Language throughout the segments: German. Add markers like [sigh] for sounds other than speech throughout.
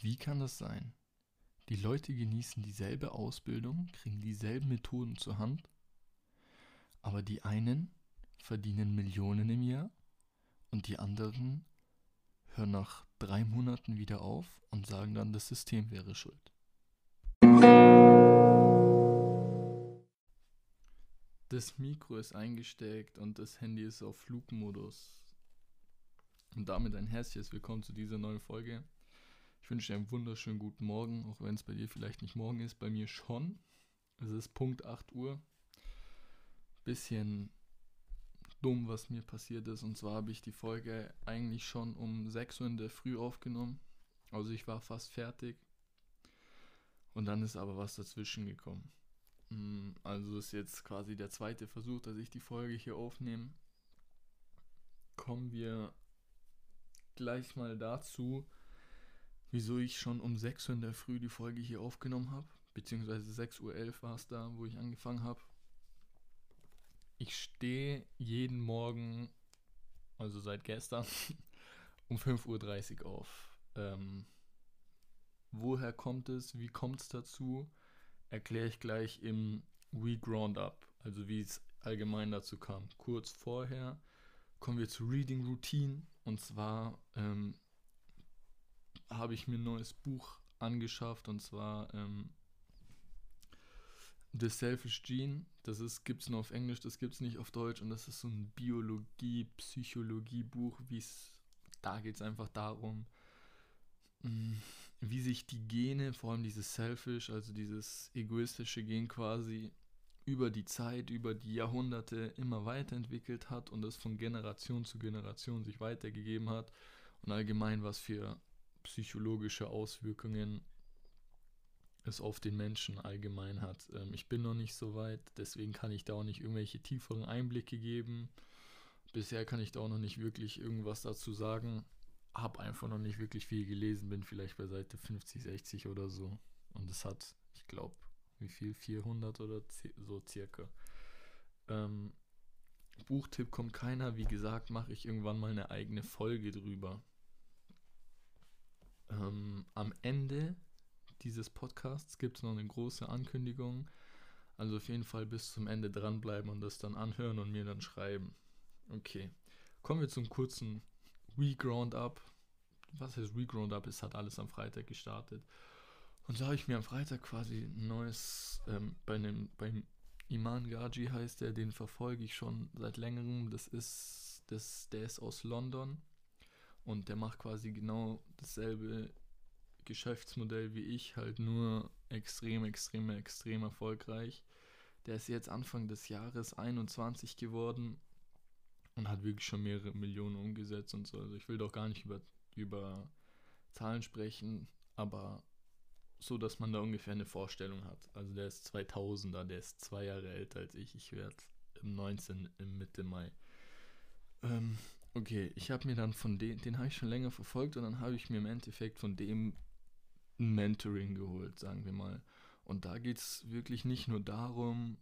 Wie kann das sein? Die Leute genießen dieselbe Ausbildung, kriegen dieselben Methoden zur Hand, aber die einen verdienen Millionen im Jahr und die anderen hören nach drei Monaten wieder auf und sagen dann, das System wäre schuld. Das Mikro ist eingesteckt und das Handy ist auf Flugmodus. Und damit ein herzliches Willkommen zu dieser neuen Folge. Ich wünsche dir einen wunderschönen guten Morgen, auch wenn es bei dir vielleicht nicht morgen ist, bei mir schon. Es ist Punkt 8 Uhr. Bisschen dumm, was mir passiert ist. Und zwar habe ich die Folge eigentlich schon um 6 Uhr in der Früh aufgenommen. Also ich war fast fertig. Und dann ist aber was dazwischen gekommen. Mm, also ist jetzt quasi der zweite Versuch, dass ich die Folge hier aufnehme. Kommen wir gleich mal dazu, wieso ich schon um 6 Uhr in der Früh die Folge hier aufgenommen habe. Beziehungsweise 6.11 Uhr war es da, wo ich angefangen habe. Ich stehe jeden Morgen, also seit gestern, [laughs] um 5.30 Uhr auf. Ähm, woher kommt es? Wie kommt es dazu? Erkläre ich gleich im We Ground Up, also wie es allgemein dazu kam. Kurz vorher kommen wir zu Reading Routine. Und zwar ähm, habe ich mir ein neues Buch angeschafft und zwar ähm, The Selfish Gene. Das ist gibt's nur auf Englisch, das gibt es nicht auf Deutsch und das ist so ein Biologie, Psychologie Buch, wie es da geht es einfach darum, mm, wie sich die Gene, vor allem dieses Selfish, also dieses egoistische Gen quasi über die Zeit, über die Jahrhunderte immer weiterentwickelt hat und das von Generation zu Generation sich weitergegeben hat und allgemein was für psychologische Auswirkungen es auf den Menschen allgemein hat. Ähm, ich bin noch nicht so weit, deswegen kann ich da auch nicht irgendwelche tieferen Einblicke geben. Bisher kann ich da auch noch nicht wirklich irgendwas dazu sagen. Hab einfach noch nicht wirklich viel gelesen, bin vielleicht bei Seite 50, 60 oder so. Und es hat, ich glaube, wie viel? 400 oder so circa. Ähm, Buchtipp kommt keiner. Wie gesagt, mache ich irgendwann mal eine eigene Folge drüber. Ähm, am Ende dieses Podcasts gibt es noch eine große Ankündigung. Also auf jeden Fall bis zum Ende dranbleiben und das dann anhören und mir dann schreiben. Okay. Kommen wir zum kurzen Reground Up. Was heißt Reground Up? Es hat alles am Freitag gestartet. Und so habe ich mir am Freitag quasi ein neues, ähm, bei einem, beim Iman Gaji heißt der, den verfolge ich schon seit längerem. Das ist, das, der ist aus London und der macht quasi genau dasselbe Geschäftsmodell wie ich, halt nur extrem, extrem, extrem erfolgreich. Der ist jetzt Anfang des Jahres 21 geworden und hat wirklich schon mehrere Millionen umgesetzt und so. Also ich will doch gar nicht über, über Zahlen sprechen, aber so, dass man da ungefähr eine Vorstellung hat. Also der ist 2000er, der ist zwei Jahre älter als ich. Ich werde im 19. im Mitte Mai. Ähm, okay, ich habe mir dann von dem, den habe ich schon länger verfolgt und dann habe ich mir im Endeffekt von dem ein Mentoring geholt, sagen wir mal. Und da geht es wirklich nicht nur darum,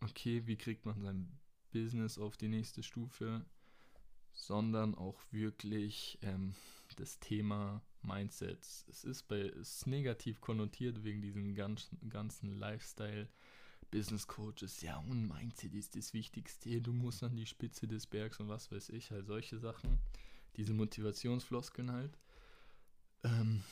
okay, wie kriegt man sein Business auf die nächste Stufe, sondern auch wirklich ähm, das Thema Mindsets. Es ist, bei, ist negativ konnotiert wegen diesen ganzen, ganzen Lifestyle. Business Coaches, ja, und Mindset ist das Wichtigste, du musst an die Spitze des Bergs und was weiß ich, halt solche Sachen, diese Motivationsfloskeln halt. Ähm,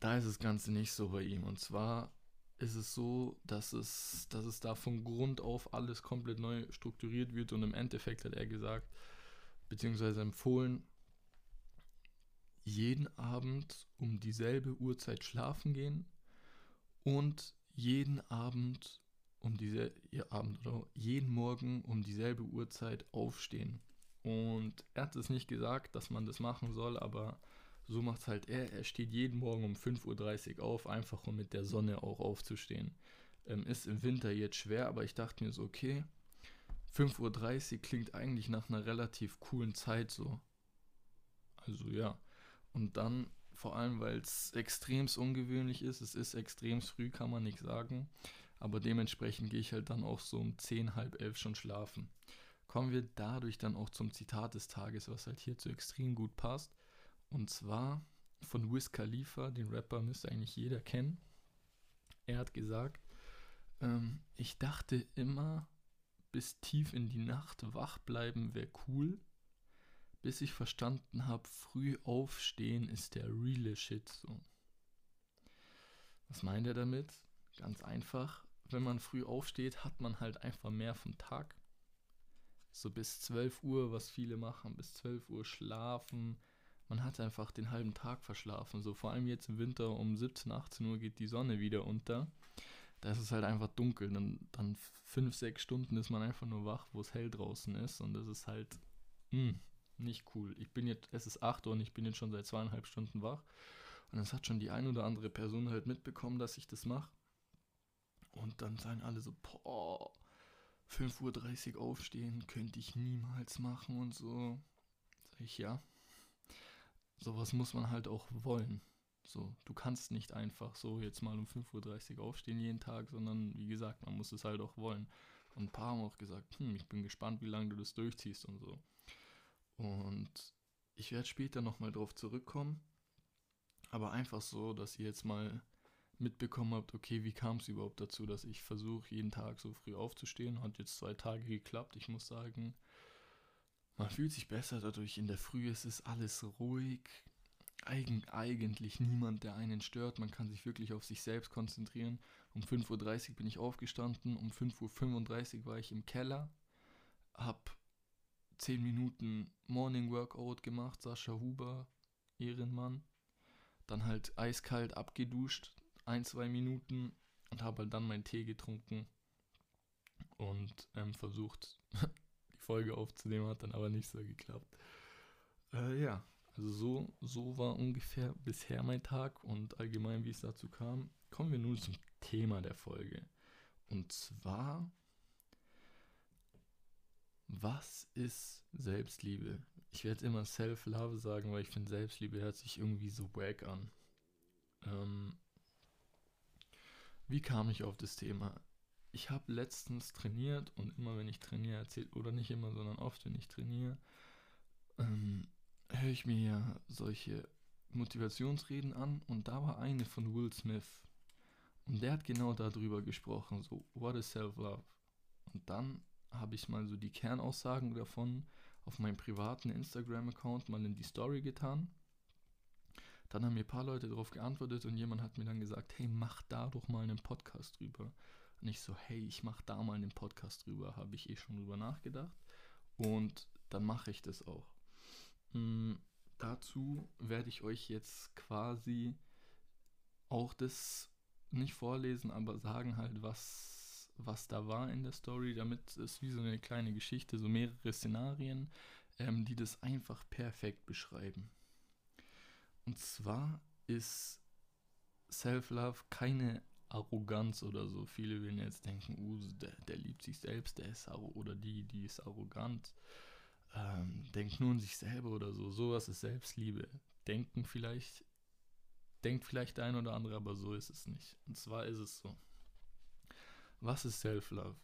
da ist das Ganze nicht so bei ihm. Und zwar ist es so, dass es, dass es da von Grund auf alles komplett neu strukturiert wird und im Endeffekt hat er gesagt, beziehungsweise empfohlen, jeden Abend um dieselbe Uhrzeit schlafen gehen und jeden Abend um diese ihr Abend oder jeden Morgen um dieselbe Uhrzeit aufstehen. Und er hat es nicht gesagt, dass man das machen soll, aber so macht es halt er. Er steht jeden Morgen um 5.30 Uhr auf, einfach um mit der Sonne auch aufzustehen. Ähm, ist im Winter jetzt schwer, aber ich dachte mir so, okay, 5.30 Uhr klingt eigentlich nach einer relativ coolen Zeit so. Also ja. Und dann, vor allem, weil es extrem ungewöhnlich ist, es ist extrem früh, kann man nicht sagen. Aber dementsprechend gehe ich halt dann auch so um 10, halb elf schon schlafen. Kommen wir dadurch dann auch zum Zitat des Tages, was halt hier zu extrem gut passt. Und zwar von Wiz Khalifa, den Rapper müsste eigentlich jeder kennen. Er hat gesagt, ähm, ich dachte immer, bis tief in die Nacht wach bleiben wäre cool, bis ich verstanden habe, früh aufstehen ist der reale Shit so. Was meint er damit? Ganz einfach, wenn man früh aufsteht, hat man halt einfach mehr vom Tag. So bis 12 Uhr, was viele machen, bis 12 Uhr schlafen. Man hat einfach den halben Tag verschlafen. So vor allem jetzt im Winter um 17, 18 Uhr geht die Sonne wieder unter. Da ist es halt einfach dunkel. Dann, dann 5, 6 Stunden ist man einfach nur wach, wo es hell draußen ist. Und das ist halt mh, hm, nicht cool. Ich bin jetzt, es ist 8 Uhr und ich bin jetzt schon seit zweieinhalb Stunden wach. Und es hat schon die ein oder andere Person halt mitbekommen, dass ich das mache. Und dann sagen alle so, boah, 5.30 Uhr aufstehen könnte ich niemals machen und so. Sag ich, ja. Sowas muss man halt auch wollen. So, du kannst nicht einfach so jetzt mal um 5.30 Uhr aufstehen jeden Tag, sondern wie gesagt, man muss es halt auch wollen. Und ein paar haben auch gesagt, hm, ich bin gespannt, wie lange du das durchziehst und so. Und ich werde später nochmal drauf zurückkommen. Aber einfach so, dass ihr jetzt mal mitbekommen habt, okay, wie kam es überhaupt dazu, dass ich versuche, jeden Tag so früh aufzustehen. Hat jetzt zwei Tage geklappt. Ich muss sagen, man fühlt sich besser dadurch. In der Früh ist es alles ruhig. Eigen, eigentlich niemand, der einen stört. Man kann sich wirklich auf sich selbst konzentrieren. Um 5.30 Uhr bin ich aufgestanden. Um 5.35 Uhr war ich im Keller. Hab 10 Minuten Morning Workout gemacht. Sascha Huber, Ehrenmann. Dann halt eiskalt abgeduscht, ein, zwei Minuten und habe halt dann meinen Tee getrunken und ähm, versucht, [laughs] die Folge aufzunehmen, hat dann aber nicht so geklappt. Äh, ja, also so, so war ungefähr bisher mein Tag und allgemein, wie es dazu kam. Kommen wir nun zum Thema der Folge. Und zwar, was ist Selbstliebe? Ich werde immer Self-Love sagen, weil ich finde, Selbstliebe hört sich irgendwie so wack an. Ähm, wie kam ich auf das Thema? Ich habe letztens trainiert und immer wenn ich trainiere, erzählt, oder nicht immer, sondern oft, wenn ich trainiere, ähm, höre ich mir ja solche Motivationsreden an und da war eine von Will Smith. Und der hat genau darüber gesprochen, so, what is self-love? Und dann habe ich mal so die Kernaussagen davon auf meinem privaten Instagram-Account mal in die Story getan. Dann haben mir ein paar Leute darauf geantwortet und jemand hat mir dann gesagt, hey, mach da doch mal einen Podcast drüber. Und ich so, hey, ich mach da mal einen Podcast drüber, habe ich eh schon drüber nachgedacht. Und dann mache ich das auch. Mhm, dazu werde ich euch jetzt quasi auch das nicht vorlesen, aber sagen halt, was, was da war in der Story, damit es wie so eine kleine Geschichte, so mehrere Szenarien, ähm, die das einfach perfekt beschreiben. Und zwar ist Self-Love keine Arroganz oder so. Viele werden jetzt denken, uh, der, der liebt sich selbst, der ist oder die, die ist arrogant. Ähm, denkt nur an sich selber oder so. Sowas ist Selbstliebe. Denken vielleicht, denkt vielleicht der ein oder andere, aber so ist es nicht. Und zwar ist es so. Was ist Self-Love?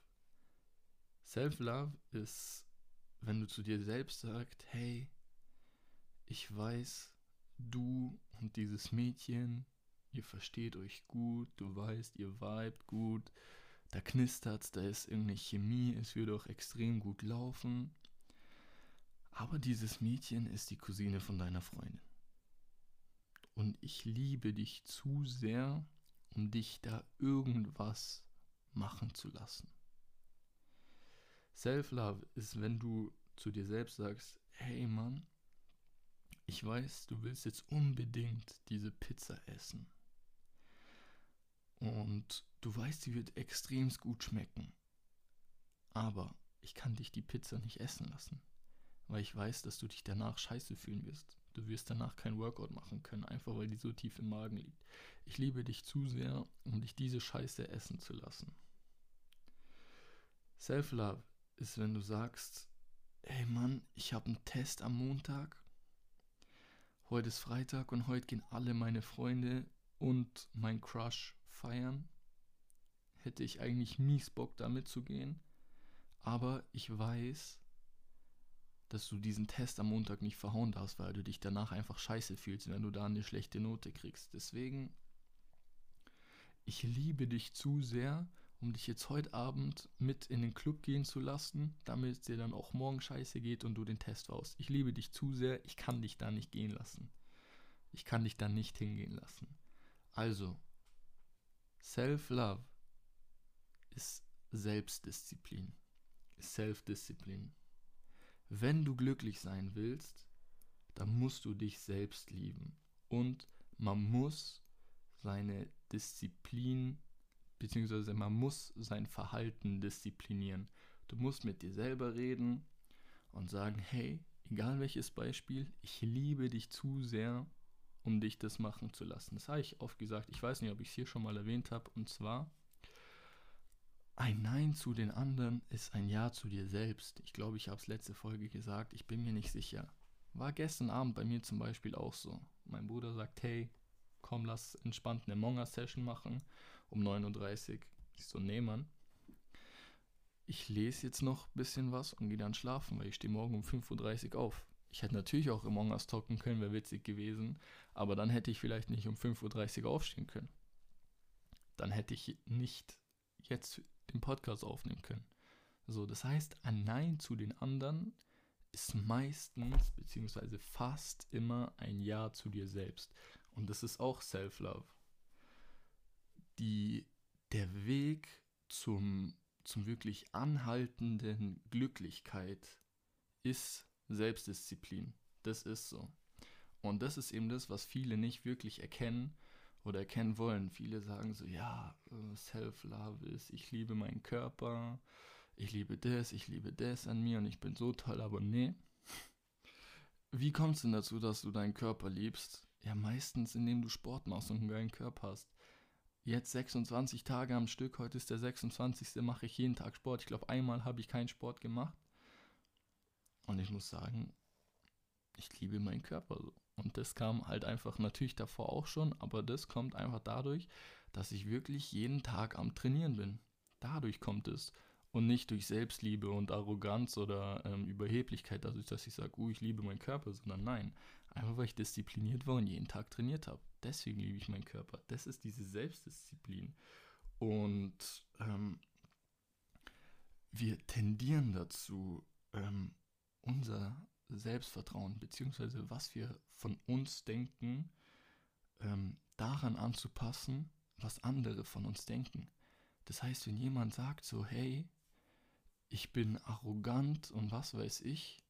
Self-Love ist, wenn du zu dir selbst sagst, hey, ich weiß, du und dieses Mädchen, ihr versteht euch gut, du weißt, ihr vibet gut, da knistert's, da ist irgendeine Chemie, es würde auch extrem gut laufen. Aber dieses Mädchen ist die Cousine von deiner Freundin. Und ich liebe dich zu sehr, um dich da irgendwas machen zu lassen. Self-Love ist, wenn du zu dir selbst sagst, hey Mann, ich weiß, du willst jetzt unbedingt diese Pizza essen. Und du weißt, sie wird extrem gut schmecken. Aber ich kann dich die Pizza nicht essen lassen, weil ich weiß, dass du dich danach scheiße fühlen wirst. Du wirst danach kein Workout machen können, einfach weil die so tief im Magen liegt. Ich liebe dich zu sehr, um dich diese Scheiße essen zu lassen. Self-Love ist, wenn du sagst, hey Mann, ich habe einen Test am Montag Heute ist Freitag und heute gehen alle meine Freunde und mein Crush feiern. Hätte ich eigentlich mies Bock da mitzugehen. Aber ich weiß, dass du diesen Test am Montag nicht verhauen darfst, weil du dich danach einfach scheiße fühlst, wenn du da eine schlechte Note kriegst. Deswegen, ich liebe dich zu sehr, um dich jetzt heute Abend mit in den Club gehen zu lassen, damit es dir dann auch morgen scheiße geht und du den Test raus. Ich liebe dich zu sehr, ich kann dich da nicht gehen lassen. Ich kann dich da nicht hingehen lassen. Also, Self-Love ist Selbstdisziplin, ist Self-Disziplin. Wenn du glücklich sein willst, dann musst du dich selbst lieben. Und man muss seine Disziplin, beziehungsweise man muss sein Verhalten disziplinieren. Du musst mit dir selber reden und sagen, hey, egal welches Beispiel, ich liebe dich zu sehr, um dich das machen zu lassen. Das habe ich oft gesagt, ich weiß nicht, ob ich es hier schon mal erwähnt habe, und zwar, ein Nein zu den anderen ist ein Ja zu dir selbst. Ich glaube, ich habe es letzte Folge gesagt, ich bin mir nicht sicher. War gestern Abend bei mir zum Beispiel auch so. Mein Bruder sagt, hey, komm, lass entspannt eine Monga-Session machen um 9.30 Uhr. Ich so, nee, Mann. Ich lese jetzt noch ein bisschen was und gehe dann schlafen, weil ich stehe morgen um 5.30 Uhr auf. Ich hätte natürlich auch Among Us talken können, wäre witzig gewesen, aber dann hätte ich vielleicht nicht um 5.30 Uhr aufstehen können. Dann hätte ich nicht jetzt den Podcast aufnehmen können. So, das heißt, ein Nein zu den anderen ist meistens beziehungsweise fast immer ein Ja zu dir selbst. Und das ist auch Self-Love. Der Weg zum, zum wirklich anhaltenden Glücklichkeit ist Selbstdisziplin. Das ist so. Und das ist eben das, was viele nicht wirklich erkennen oder erkennen wollen. Viele sagen so, ja, äh, Self-Love ist, ich liebe meinen Körper, ich liebe das, ich liebe das an mir und ich bin so toll, aber nee. Wie kommt es denn dazu, dass du deinen Körper liebst? Ja, meistens, indem du Sport machst und einen geilen Körper hast. Jetzt 26 Tage am Stück, heute ist der 26. mache ich jeden Tag Sport. Ich glaube, einmal habe ich keinen Sport gemacht. Und ich muss sagen, ich liebe meinen Körper so. Und das kam halt einfach natürlich davor auch schon, aber das kommt einfach dadurch, dass ich wirklich jeden Tag am Trainieren bin. Dadurch kommt es. Und nicht durch Selbstliebe und Arroganz oder ähm, Überheblichkeit, dadurch, dass ich sage, uh, ich liebe meinen Körper, sondern nein. Einfach weil ich diszipliniert war und jeden Tag trainiert habe. Deswegen liebe ich meinen Körper. Das ist diese Selbstdisziplin. Und ähm, wir tendieren dazu, ähm, unser Selbstvertrauen, beziehungsweise was wir von uns denken, ähm, daran anzupassen, was andere von uns denken. Das heißt, wenn jemand sagt so, hey, ich bin arrogant und was weiß ich,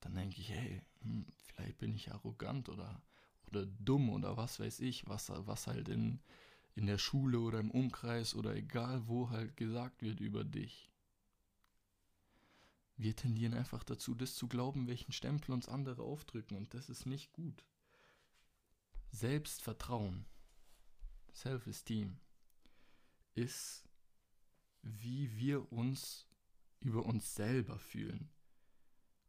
dann denke ich, hey, hm, vielleicht bin ich arrogant oder, oder dumm oder was weiß ich, was, was halt in, in der Schule oder im Umkreis oder egal wo halt gesagt wird über dich. Wir tendieren einfach dazu, das zu glauben, welchen Stempel uns andere aufdrücken und das ist nicht gut. Selbstvertrauen, Self-Esteem ist, wie wir uns über uns selber fühlen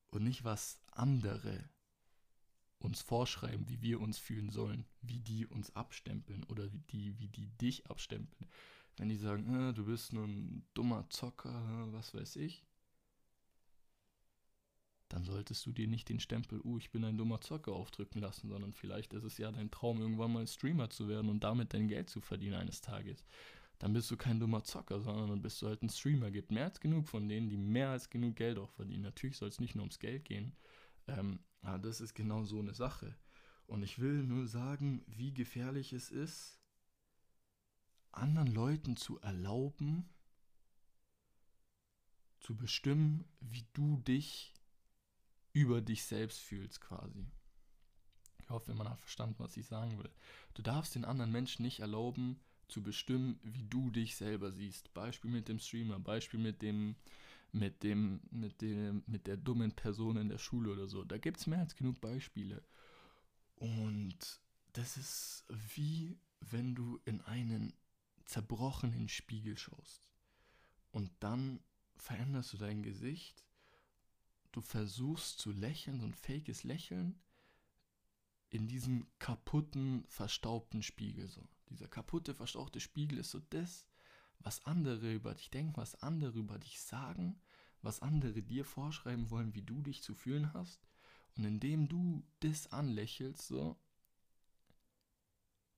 und nicht was andere uns vorschreiben, wie wir uns fühlen sollen, wie die uns abstempeln oder wie die, wie die dich abstempeln. Wenn die sagen, äh, du bist nur ein dummer Zocker, was weiß ich, dann solltest du dir nicht den Stempel, uh, ich bin ein dummer Zocker aufdrücken lassen, sondern vielleicht ist es ja dein Traum, irgendwann mal Streamer zu werden und damit dein Geld zu verdienen eines Tages. Dann bist du kein dummer Zocker, sondern dann bist du halt ein Streamer. Gibt mehr als genug von denen, die mehr als genug Geld auch verdienen. Natürlich soll es nicht nur ums Geld gehen, ähm, aber das ist genau so eine Sache. Und ich will nur sagen, wie gefährlich es ist, anderen Leuten zu erlauben, zu bestimmen, wie du dich über dich selbst fühlst quasi. Ich hoffe, man hat verstanden, was ich sagen will. Du darfst den anderen Menschen nicht erlauben, zu bestimmen, wie du dich selber siehst. Beispiel mit dem Streamer, Beispiel mit dem, mit dem, mit dem, mit der dummen Person in der Schule oder so. Da gibt es mehr als genug Beispiele. Und das ist wie wenn du in einen zerbrochenen Spiegel schaust. Und dann veränderst du dein Gesicht du versuchst zu lächeln, so ein fakes Lächeln in diesem kaputten, verstaubten Spiegel. So. Dieser kaputte, verstaubte Spiegel ist so das, was andere über dich denken, was andere über dich sagen, was andere dir vorschreiben wollen, wie du dich zu fühlen hast. Und indem du das anlächelst, so,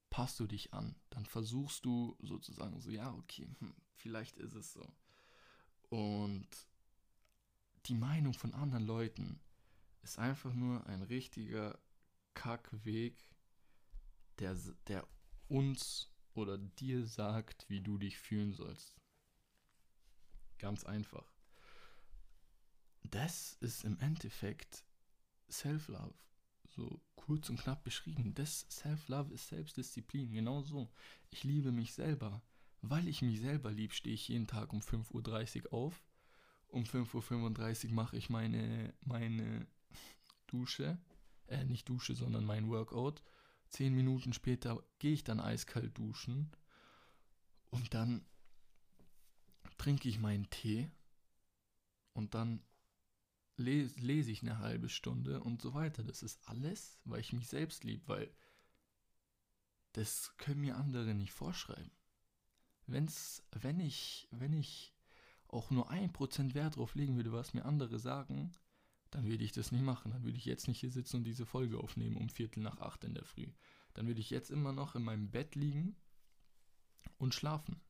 passt du dich an. Dann versuchst du sozusagen so, ja, okay, hm, vielleicht ist es so. Und die Meinung von anderen Leuten ist einfach nur ein richtiger Kackweg, der, der uns oder dir sagt, wie du dich fühlen sollst. Ganz einfach. Das ist im Endeffekt Self-Love. So kurz und knapp beschrieben. Das Self-Love ist Selbstdisziplin. Genau so. Ich liebe mich selber. Weil ich mich selber liebe, stehe ich jeden Tag um 5.30 Uhr auf. Um 5.35 Uhr mache ich meine, meine [laughs] Dusche. Äh, nicht Dusche, sondern mein Workout. Zehn Minuten später gehe ich dann eiskalt duschen. Und dann trinke ich meinen Tee. Und dann lese, lese ich eine halbe Stunde und so weiter. Das ist alles, weil ich mich selbst liebe, weil das können mir andere nicht vorschreiben. Wenn's, wenn ich, wenn ich auch nur ein Prozent Wert drauf legen würde, was mir andere sagen, dann würde ich das nicht machen. Dann würde ich jetzt nicht hier sitzen und diese Folge aufnehmen um Viertel nach acht in der Früh. Dann würde ich jetzt immer noch in meinem Bett liegen und schlafen.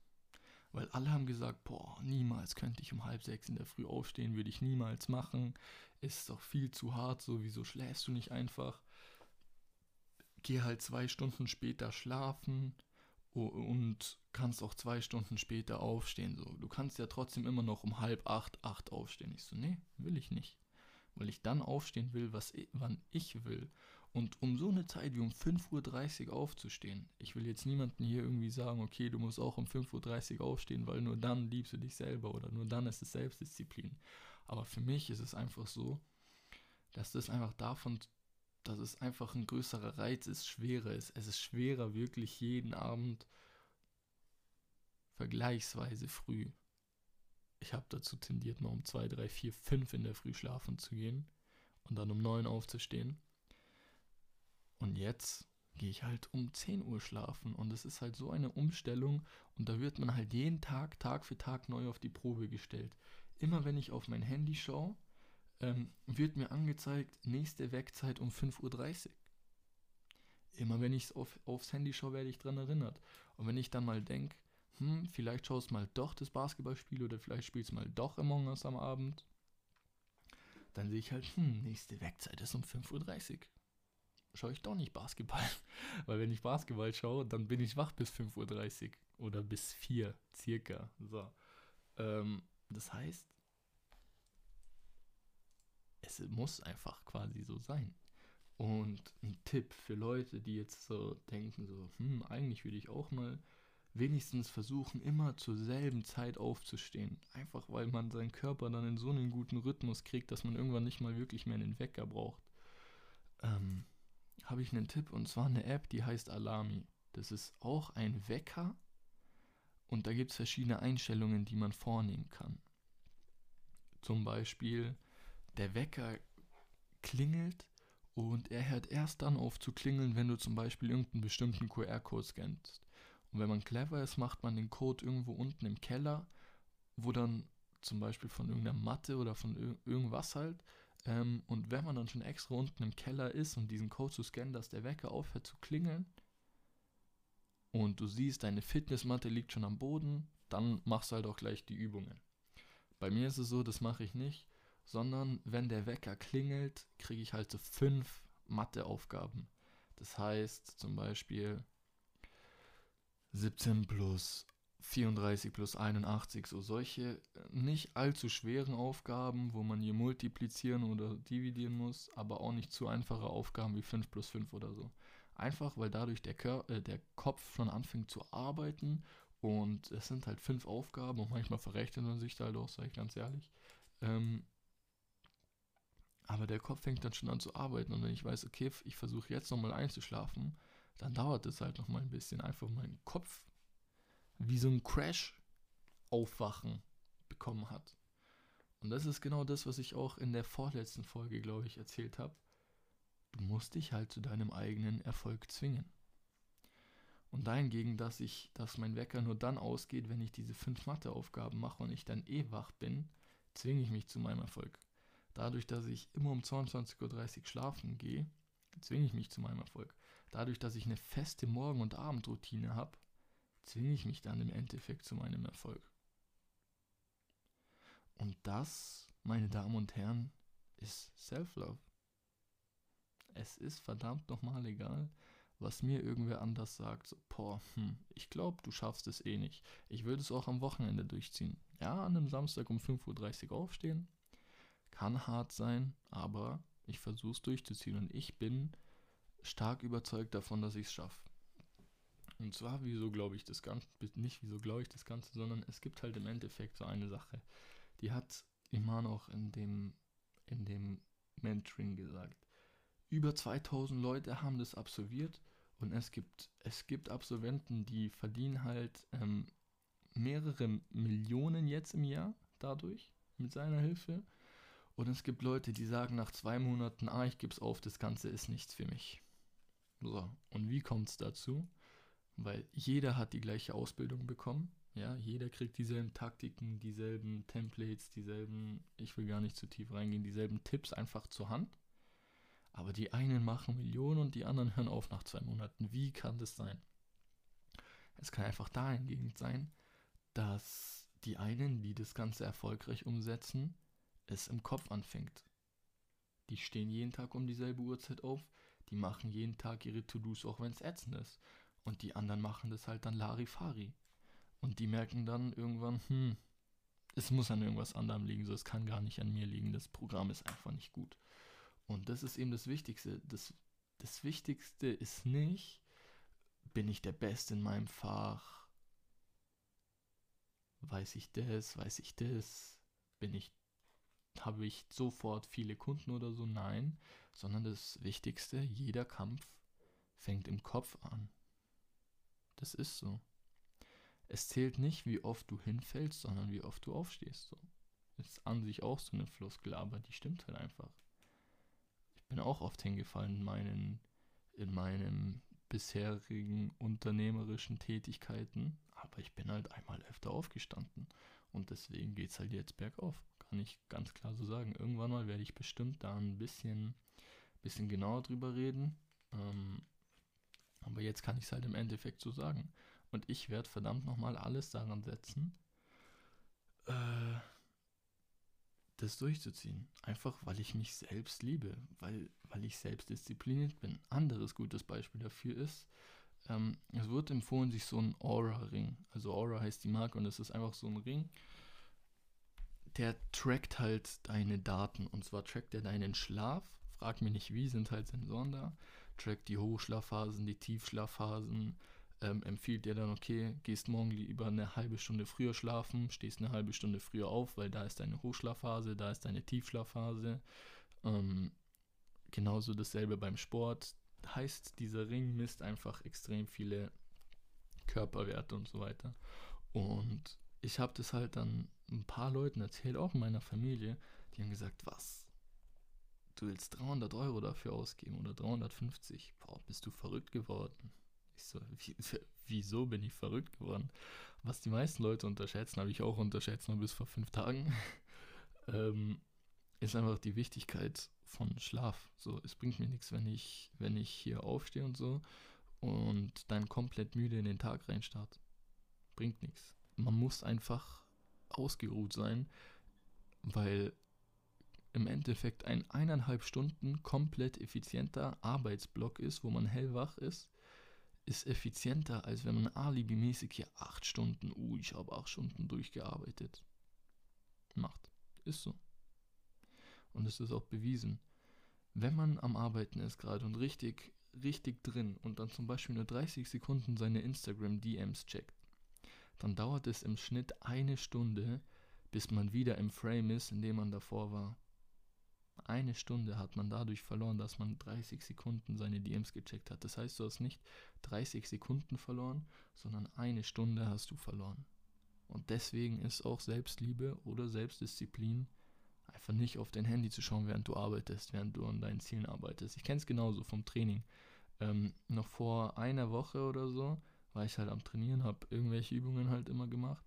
Weil alle haben gesagt, boah, niemals könnte ich um halb sechs in der Früh aufstehen, würde ich niemals machen. Ist doch viel zu hart, so wieso schläfst du nicht einfach? Geh halt zwei Stunden später schlafen und kannst auch zwei Stunden später aufstehen. So, du kannst ja trotzdem immer noch um halb acht, acht aufstehen. Ich so, nee, will ich nicht. Weil ich dann aufstehen will, was, wann ich will. Und um so eine Zeit wie um 5.30 Uhr aufzustehen, ich will jetzt niemanden hier irgendwie sagen, okay, du musst auch um 5.30 Uhr aufstehen, weil nur dann liebst du dich selber oder nur dann ist es Selbstdisziplin. Aber für mich ist es einfach so, dass das einfach davon, dass es einfach ein größerer Reiz ist, schwerer ist. Es ist schwerer, wirklich jeden Abend vergleichsweise früh. Ich habe dazu tendiert, mal um 2, 3, 4, 5 in der Früh schlafen zu gehen und dann um 9 aufzustehen. Und jetzt gehe ich halt um 10 Uhr schlafen und es ist halt so eine Umstellung und da wird man halt jeden Tag, Tag für Tag neu auf die Probe gestellt. Immer wenn ich auf mein Handy schaue, ähm, wird mir angezeigt, nächste Wegzeit um 5.30 Uhr. Immer wenn ich auf, aufs Handy schaue, werde ich daran erinnert. Und wenn ich dann mal denke, hm, vielleicht schaust mal doch das Basketballspiel oder vielleicht spielst mal doch Among Us am Abend, dann sehe ich halt, hm, nächste Wegzeit ist um 5.30 Uhr schaue ich doch nicht Basketball. [laughs] Weil wenn ich Basketball schaue, dann bin ich wach bis 5.30 Uhr oder bis 4 circa. So. Ähm, das heißt, es muss einfach quasi so sein. Und ein Tipp für Leute, die jetzt so denken, so, hm, eigentlich würde ich auch mal wenigstens versuchen, immer zur selben Zeit aufzustehen. Einfach weil man seinen Körper dann in so einen guten Rhythmus kriegt, dass man irgendwann nicht mal wirklich mehr einen Wecker braucht. Ähm, habe ich einen Tipp und zwar eine App, die heißt Alami. Das ist auch ein Wecker und da gibt es verschiedene Einstellungen, die man vornehmen kann. Zum Beispiel, der Wecker klingelt und er hört erst dann auf zu klingeln, wenn du zum Beispiel irgendeinen bestimmten QR-Code scannst. Und wenn man clever ist, macht man den Code irgendwo unten im Keller, wo dann zum Beispiel von irgendeiner Matte oder von irgendwas halt ähm, und wenn man dann schon extra unten im Keller ist und diesen Code zu scannen, dass der Wecker aufhört zu klingeln und du siehst, deine Fitnessmatte liegt schon am Boden, dann machst du halt auch gleich die Übungen. Bei mir ist es so, das mache ich nicht, sondern wenn der Wecker klingelt, kriege ich halt so fünf Matheaufgaben. Das heißt zum Beispiel 17 plus 34 plus 81, so solche äh, nicht allzu schweren Aufgaben, wo man hier multiplizieren oder dividieren muss, aber auch nicht zu einfache Aufgaben wie 5 plus 5 oder so. Einfach, weil dadurch der, Kör äh, der Kopf schon anfängt zu arbeiten und es sind halt fünf Aufgaben und manchmal verrechnet man sich da halt auch, sage ich ganz ehrlich. Ähm, aber der Kopf fängt dann schon an zu arbeiten und wenn ich weiß, okay, ich versuche jetzt nochmal einzuschlafen, dann dauert es halt nochmal ein bisschen, einfach meinen Kopf wie so ein Crash aufwachen bekommen hat. Und das ist genau das, was ich auch in der vorletzten Folge, glaube ich, erzählt habe. Du musst dich halt zu deinem eigenen Erfolg zwingen. Und dahingegen, dass ich, dass mein Wecker nur dann ausgeht, wenn ich diese fünf Matheaufgaben mache und ich dann eh wach bin, zwinge ich mich zu meinem Erfolg. Dadurch, dass ich immer um 22.30 Uhr schlafen gehe, zwinge ich mich zu meinem Erfolg. Dadurch, dass ich eine feste Morgen- und Abendroutine habe, zwinge ich mich dann im Endeffekt zu meinem Erfolg. Und das, meine Damen und Herren, ist Self-Love. Es ist verdammt nochmal egal, was mir irgendwer anders sagt. So, boah, hm, ich glaube, du schaffst es eh nicht. Ich würde es auch am Wochenende durchziehen. Ja, an einem Samstag um 5.30 Uhr aufstehen. Kann hart sein, aber ich versuche es durchzuziehen. Und ich bin stark überzeugt davon, dass ich es schaffe. Und zwar, wieso glaube ich das Ganze, nicht wieso glaube ich das Ganze, sondern es gibt halt im Endeffekt so eine Sache, die hat Iman auch in dem, in dem Mentoring gesagt. Über 2000 Leute haben das absolviert und es gibt, es gibt Absolventen, die verdienen halt ähm, mehrere Millionen jetzt im Jahr dadurch, mit seiner Hilfe. Und es gibt Leute, die sagen nach zwei Monaten, ah, ich es auf, das Ganze ist nichts für mich. So, und wie kommt es dazu? Weil jeder hat die gleiche Ausbildung bekommen. Ja, jeder kriegt dieselben Taktiken, dieselben Templates, dieselben, ich will gar nicht zu tief reingehen, dieselben Tipps einfach zur Hand. Aber die einen machen Millionen und die anderen hören auf nach zwei Monaten. Wie kann das sein? Es kann einfach dahingehend sein, dass die einen, die das Ganze erfolgreich umsetzen, es im Kopf anfängt. Die stehen jeden Tag um dieselbe Uhrzeit auf, die machen jeden Tag ihre To-Dos, auch wenn es ätzend ist. Und die anderen machen das halt dann Larifari. Und die merken dann irgendwann, hm, es muss an irgendwas anderem liegen, so es kann gar nicht an mir liegen, das Programm ist einfach nicht gut. Und das ist eben das Wichtigste. Das, das Wichtigste ist nicht, bin ich der Beste in meinem Fach? Weiß ich das? Weiß ich das? Bin ich, habe ich sofort viele Kunden oder so? Nein, sondern das Wichtigste, jeder Kampf fängt im Kopf an. Das ist so. Es zählt nicht, wie oft du hinfällst, sondern wie oft du aufstehst. So. Ist an sich auch so eine Floskel, aber die stimmt halt einfach. Ich bin auch oft hingefallen in meinen, in meinen bisherigen unternehmerischen Tätigkeiten, aber ich bin halt einmal öfter aufgestanden. Und deswegen geht es halt jetzt bergauf. Kann ich ganz klar so sagen. Irgendwann mal werde ich bestimmt da ein bisschen, bisschen genauer drüber reden. Ähm, aber jetzt kann ich es halt im Endeffekt so sagen. Und ich werde verdammt nochmal alles daran setzen, äh, das durchzuziehen. Einfach weil ich mich selbst liebe, weil, weil ich selbst diszipliniert bin. Anderes gutes Beispiel dafür ist, ähm, es wird empfohlen, sich so ein Aura-Ring, also Aura heißt die Marke und es ist einfach so ein Ring, der trackt halt deine Daten. Und zwar trackt er deinen Schlaf. Frag mich nicht wie, sind halt Sensoren da. Trackt die Hochschlafphasen, die Tiefschlafphasen, ähm, empfiehlt dir dann, okay, gehst morgen lieber eine halbe Stunde früher schlafen, stehst eine halbe Stunde früher auf, weil da ist deine Hochschlafphase, da ist deine Tiefschlafphase. Ähm, genauso dasselbe beim Sport. Heißt, dieser Ring misst einfach extrem viele Körperwerte und so weiter. Und ich habe das halt dann ein paar Leuten erzählt, auch in meiner Familie, die haben gesagt, was? Du willst 300 Euro dafür ausgeben oder 350? Boah, bist du verrückt geworden? Ich so, wie, [laughs] wieso bin ich verrückt geworden? Was die meisten Leute unterschätzen, habe ich auch unterschätzt, nur bis vor fünf Tagen, [laughs] ähm, ist einfach die Wichtigkeit von Schlaf. So, es bringt mir nichts, wenn ich, wenn ich hier aufstehe und so und dann komplett müde in den Tag reinstart. Bringt nichts. Man muss einfach ausgeruht sein, weil im Endeffekt ein eineinhalb Stunden komplett effizienter Arbeitsblock ist, wo man hellwach ist ist effizienter, als wenn man alibimäßig hier acht Stunden, uh, ich habe acht Stunden durchgearbeitet, macht. Ist so. Und es ist auch bewiesen. Wenn man am Arbeiten ist gerade und richtig, richtig drin und dann zum Beispiel nur 30 Sekunden seine Instagram-DMs checkt, dann dauert es im Schnitt eine Stunde, bis man wieder im Frame ist, in dem man davor war. Eine Stunde hat man dadurch verloren, dass man 30 Sekunden seine DMs gecheckt hat. Das heißt, du hast nicht 30 Sekunden verloren, sondern eine Stunde hast du verloren. Und deswegen ist auch Selbstliebe oder Selbstdisziplin einfach nicht auf dein Handy zu schauen, während du arbeitest, während du an deinen Zielen arbeitest. Ich kenne es genauso vom Training. Ähm, noch vor einer Woche oder so war ich halt am Trainieren, habe irgendwelche Übungen halt immer gemacht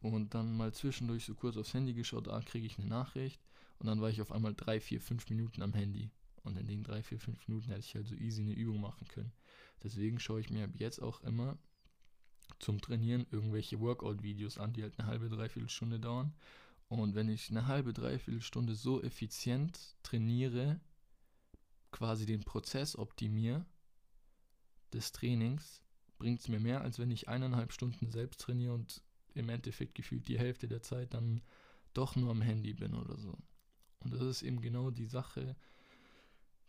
und dann mal zwischendurch so kurz aufs Handy geschaut, da kriege ich eine Nachricht und dann war ich auf einmal drei, vier, fünf Minuten am Handy. Und in den drei, vier, fünf Minuten hätte ich halt so easy eine Übung machen können. Deswegen schaue ich mir ab jetzt auch immer zum Trainieren irgendwelche Workout-Videos an, die halt eine halbe, dreiviertel Stunde dauern. Und wenn ich eine halbe, dreiviertel Stunde so effizient trainiere, quasi den Prozess optimiere des Trainings, bringt es mir mehr, als wenn ich eineinhalb Stunden selbst trainiere und im Endeffekt gefühlt die Hälfte der Zeit dann doch nur am Handy bin oder so. Und das ist eben genau die Sache,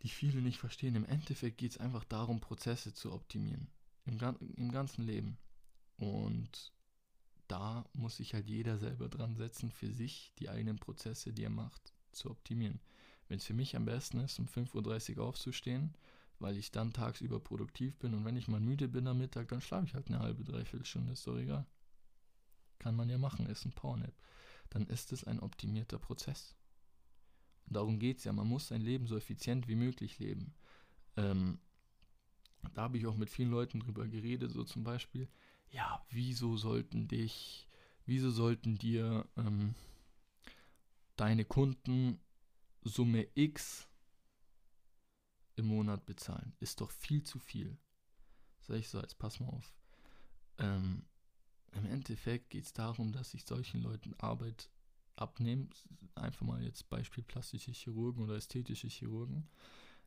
die viele nicht verstehen. Im Endeffekt geht es einfach darum, Prozesse zu optimieren. Im, Im ganzen Leben. Und da muss sich halt jeder selber dran setzen, für sich die eigenen Prozesse, die er macht, zu optimieren. Wenn es für mich am besten ist, um 5.30 Uhr aufzustehen, weil ich dann tagsüber produktiv bin und wenn ich mal müde bin am Mittag, dann schlafe ich halt eine halbe, dreiviertel Stunde, ist doch egal. Kann man ja machen, ist ein Powernap. Dann ist es ein optimierter Prozess. Und darum geht es ja, man muss sein Leben so effizient wie möglich leben. Ähm, da habe ich auch mit vielen Leuten drüber geredet, so zum Beispiel, ja, wieso sollten dich, wieso sollten dir ähm, deine Kunden Summe X im Monat bezahlen? Ist doch viel zu viel. Sag ich so, jetzt pass mal auf. Ähm, Im Endeffekt geht es darum, dass ich solchen Leuten Arbeit abnehme. Einfach mal jetzt Beispiel plastische Chirurgen oder ästhetische Chirurgen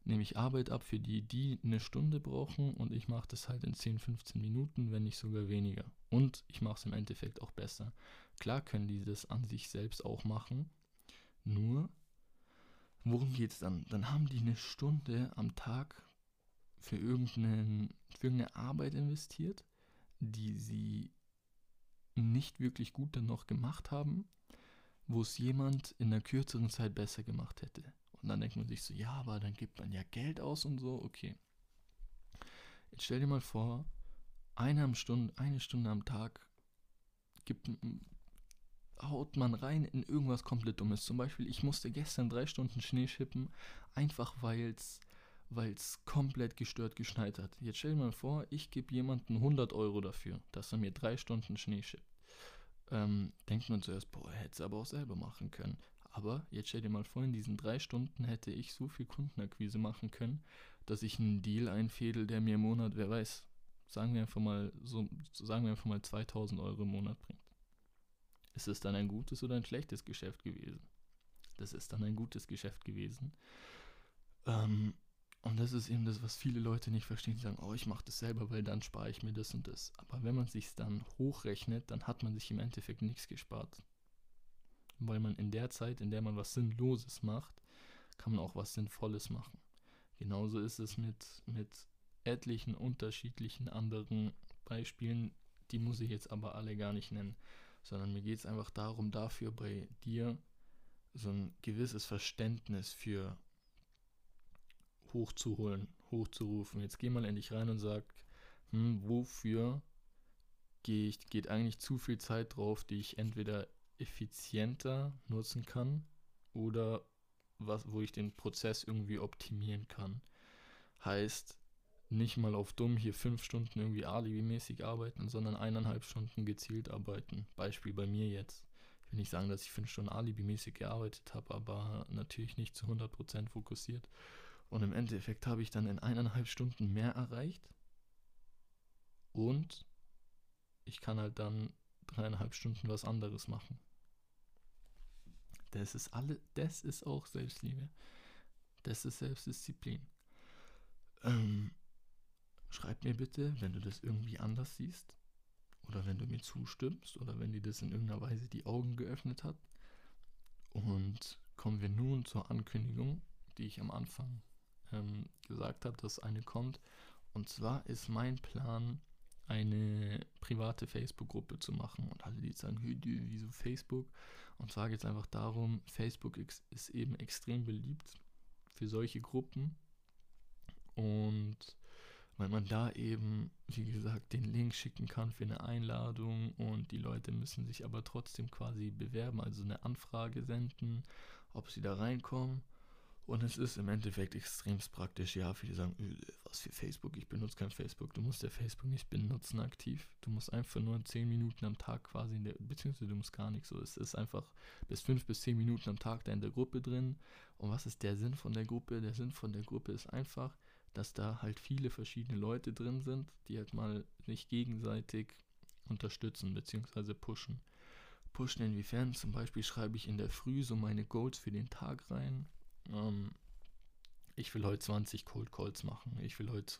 nehme ich Arbeit ab, für die die eine Stunde brauchen und ich mache das halt in 10, 15 Minuten, wenn nicht sogar weniger. Und ich mache es im Endeffekt auch besser. Klar können die das an sich selbst auch machen, nur worum geht es dann? Dann haben die eine Stunde am Tag für, irgendeinen, für irgendeine Arbeit investiert, die sie nicht wirklich gut dann noch gemacht haben, wo es jemand in einer kürzeren Zeit besser gemacht hätte. Und dann denkt man sich so, ja, aber dann gibt man ja Geld aus und so, okay. Jetzt stell dir mal vor, eine Stunde, eine Stunde am Tag gibt, haut man rein in irgendwas komplett Dummes. Zum Beispiel, ich musste gestern drei Stunden Schnee schippen, einfach weil es komplett gestört geschneit hat. Jetzt stell dir mal vor, ich gebe jemandem 100 Euro dafür, dass er mir drei Stunden Schnee schippt. Ähm, denkt man zuerst, boah, hätte es aber auch selber machen können. Aber jetzt stell dir mal vor, in diesen drei Stunden hätte ich so viel Kundenakquise machen können, dass ich einen Deal einfädel, der mir im Monat, wer weiß, sagen wir einfach mal so, sagen wir einfach mal 2000 Euro im Monat bringt. Ist es dann ein gutes oder ein schlechtes Geschäft gewesen? Das ist dann ein gutes Geschäft gewesen. Ähm, und das ist eben das, was viele Leute nicht verstehen. Die sagen, oh, ich mache das selber, weil dann spare ich mir das und das. Aber wenn man sich dann hochrechnet, dann hat man sich im Endeffekt nichts gespart weil man in der Zeit, in der man was Sinnloses macht, kann man auch was Sinnvolles machen. Genauso ist es mit, mit etlichen unterschiedlichen anderen Beispielen, die muss ich jetzt aber alle gar nicht nennen, sondern mir geht es einfach darum, dafür bei dir so ein gewisses Verständnis für hochzuholen, hochzurufen. Jetzt geh mal in dich rein und sag, hm, wofür geht, geht eigentlich zu viel Zeit drauf, die ich entweder effizienter nutzen kann oder was, wo ich den Prozess irgendwie optimieren kann. Heißt, nicht mal auf dumm hier fünf Stunden irgendwie alibimäßig arbeiten, sondern eineinhalb Stunden gezielt arbeiten. Beispiel bei mir jetzt. Ich will nicht sagen, dass ich fünf Stunden alibimäßig gearbeitet habe, aber natürlich nicht zu 100% fokussiert. Und im Endeffekt habe ich dann in eineinhalb Stunden mehr erreicht. Und ich kann halt dann dreieinhalb Stunden was anderes machen. Das ist alle, das ist auch Selbstliebe. Das ist Selbstdisziplin. Ähm, schreib mir bitte, wenn du das irgendwie anders siehst oder wenn du mir zustimmst oder wenn dir das in irgendeiner Weise die Augen geöffnet hat. Und kommen wir nun zur Ankündigung, die ich am Anfang ähm, gesagt habe, dass eine kommt. Und zwar ist mein Plan, eine private Facebook-Gruppe zu machen. Und alle, die sagen, wieso Facebook? Und zwar geht es einfach darum, Facebook ist eben extrem beliebt für solche Gruppen. Und weil man da eben, wie gesagt, den Link schicken kann für eine Einladung und die Leute müssen sich aber trotzdem quasi bewerben, also eine Anfrage senden, ob sie da reinkommen. Und es ist im Endeffekt extremst praktisch. Ja, viele sagen, äh, was für Facebook, ich benutze kein Facebook. Du musst ja Facebook nicht benutzen aktiv. Du musst einfach nur 10 Minuten am Tag quasi in der, beziehungsweise du musst gar nicht so. Es ist einfach bis 5 bis 10 Minuten am Tag da in der Gruppe drin. Und was ist der Sinn von der Gruppe? Der Sinn von der Gruppe ist einfach, dass da halt viele verschiedene Leute drin sind, die halt mal sich gegenseitig unterstützen beziehungsweise pushen. Pushen inwiefern? Zum Beispiel schreibe ich in der Früh so meine Goals für den Tag rein ähm, ich will heute 20 Cold Calls machen. Ich will heute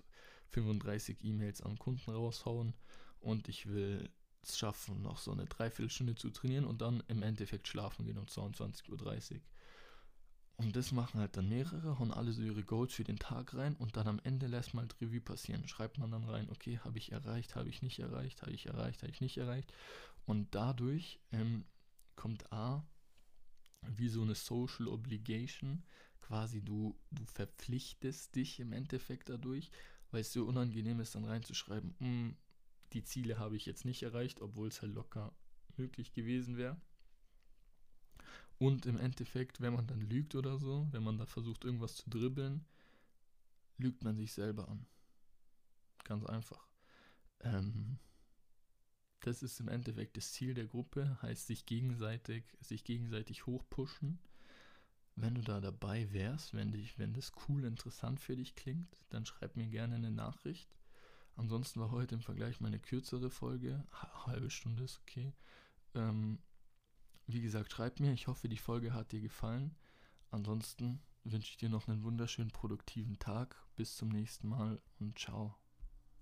35 E-Mails an Kunden raushauen und ich will es schaffen, noch so eine Dreiviertelstunde zu trainieren und dann im Endeffekt schlafen gehen um 22.30 Uhr. Und das machen halt dann mehrere, hauen alle so ihre Goals für den Tag rein und dann am Ende lässt mal halt Revue passieren. Schreibt man dann rein, okay, habe ich erreicht, habe ich nicht erreicht, habe ich erreicht, habe ich nicht erreicht. Und dadurch ähm, kommt A, wie so eine Social Obligation. Quasi du, du verpflichtest dich im Endeffekt dadurch, weil es so unangenehm ist, dann reinzuschreiben, hm, die Ziele habe ich jetzt nicht erreicht, obwohl es halt locker möglich gewesen wäre. Und im Endeffekt, wenn man dann lügt oder so, wenn man da versucht, irgendwas zu dribbeln, lügt man sich selber an. Ganz einfach. Ähm, das ist im Endeffekt das Ziel der Gruppe, heißt sich gegenseitig, sich gegenseitig hochpushen. Wenn du da dabei wärst, wenn, dich, wenn das cool interessant für dich klingt, dann schreib mir gerne eine Nachricht. Ansonsten war heute im Vergleich meine kürzere Folge. Halbe Stunde ist okay. Ähm, wie gesagt, schreib mir. Ich hoffe, die Folge hat dir gefallen. Ansonsten wünsche ich dir noch einen wunderschönen produktiven Tag. Bis zum nächsten Mal und ciao.